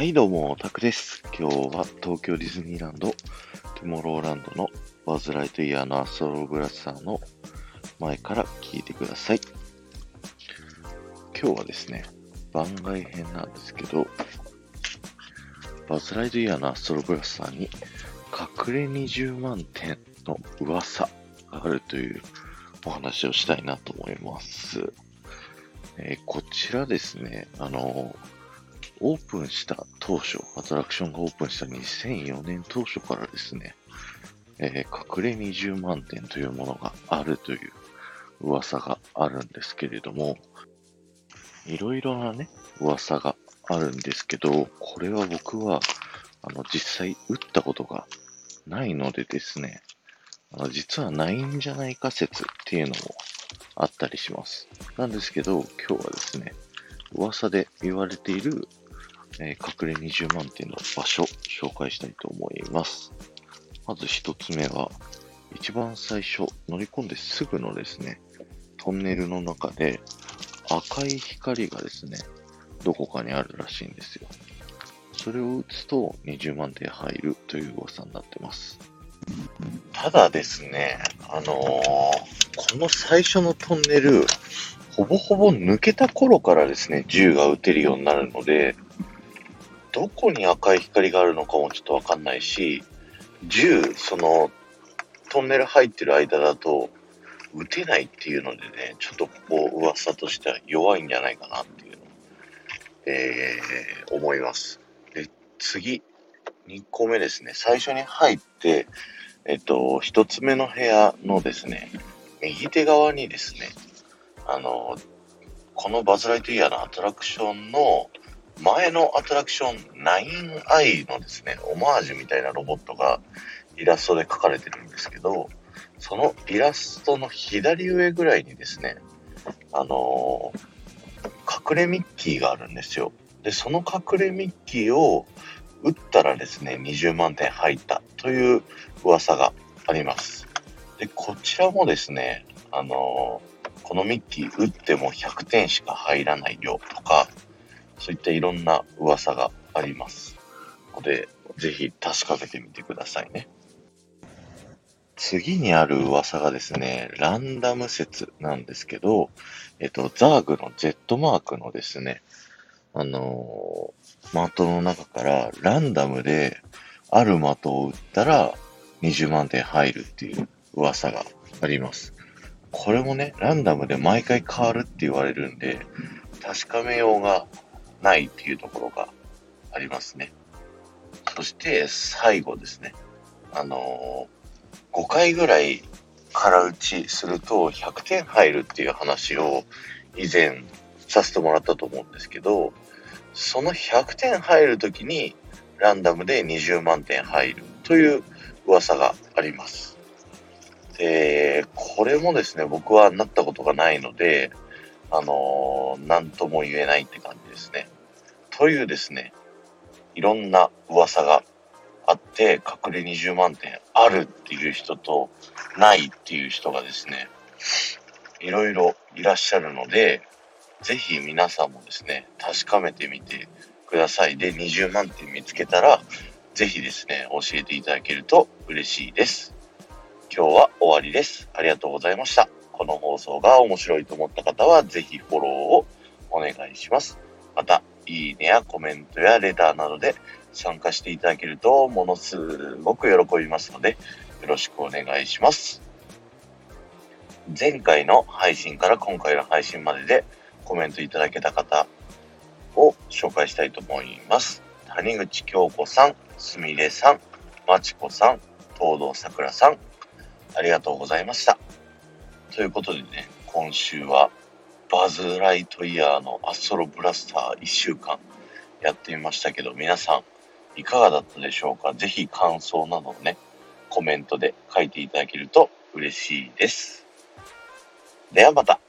はいどうも、タクです。今日は東京ディズニーランド、トゥモローランドのバズ・ライトイヤーのアストロブラスターの前から聞いてください。今日はですね、番外編なんですけど、バズ・ライトイヤーのアストロブラスターに隠れ20万点の噂があるというお話をしたいなと思います。えーこちらですね、あのオープンした当初、アトラクションがオープンした2004年当初からですね、えー隠れ20万点というものがあるという噂があるんですけれども、いろいろなね、噂があるんですけど、これは僕は、あの、実際打ったことがないのでですね、あの実はないんじゃないか説っていうのもあったりします。なんですけど、今日はですね、噂で言われている、えー隠れ20万点の場所、紹介したいと思います。まず一つ目は、一番最初、乗り込んですぐのですね、トンネルの中で赤い光がですね、どこかにあるらしいんですよ。それを打つと20万点入るという噂になってます。ただですね、あのーこの最初のトンネル、ほぼほぼ抜けた頃からですね、銃が撃てるようになるので、どこに赤い光があるのかもちょっとわかんないし、銃、その、トンネル入ってる間だと、撃てないっていうのでね、ちょっとここ噂としては弱いんじゃないかなっていうの、えー思います。で、次、2個目ですね。最初に入って、えっと、一つ目の部屋のですね、右手側にですね、あの、このバズ・ライトイヤーのアトラクションの前のアトラクション 9i のですね、オマージュみたいなロボットがイラストで描かれてるんですけど、そのイラストの左上ぐらいにですね、あの隠れミッキーがあるんですよ。で、その隠れミッキーを打ったらですね、20万点入ったという噂があります。で、こちらもですね、あのこのミッキー打っても100点しか入らないよとか、そういったいろんな噂があります。ので、ぜひ確かめてみてくださいね。次にある噂がですね、ランダム説なんですけど、えっと、ザーグの Z マークのですね、あのー的の中からランダムである的を打ったら20万点入るっていう噂があります。これもね、ランダムで毎回変わるって言われるんで、確かめようがないっていうところがありますね。そして最後ですね。あのー5回ぐらい空打ちすると100点入るっていう話を以前させてもらったと思うんですけど、その100点入るときにランダムで20万点入るという噂があります。で、これもですね、僕はなったことがないので、あのー、なんとも言えないって感じですね。というですね、いろんな噂があって、隠れ20万点あるっていう人と、ないっていう人がですね、いろいろいらっしゃるので、ぜひ皆さんもですね、確かめてみてください。で、20万点見つけたら、ぜひですね、教えていただけると嬉しいです。今日は終わりです。ありがとうございました。この放送が面白いと思った方は、ぜひフォローをお願いします。また、いいねやコメントやレターなどで参加していただけると、ものすごく喜びますので、よろしくお願いします。前回の配信から今回の配信まででコメントいただけた方を紹介したいと思います。谷口京子さん、すみれさん、まちこさん、東堂さくらさん、ありがとうございました。ということでね、今週はバズ・ライトイヤーのアストロブラスター1週間やってみましたけど、皆さんいかがだったでしょうか？ぜひ感想などをね、コメントで書いていただけると嬉しいです。ではまた。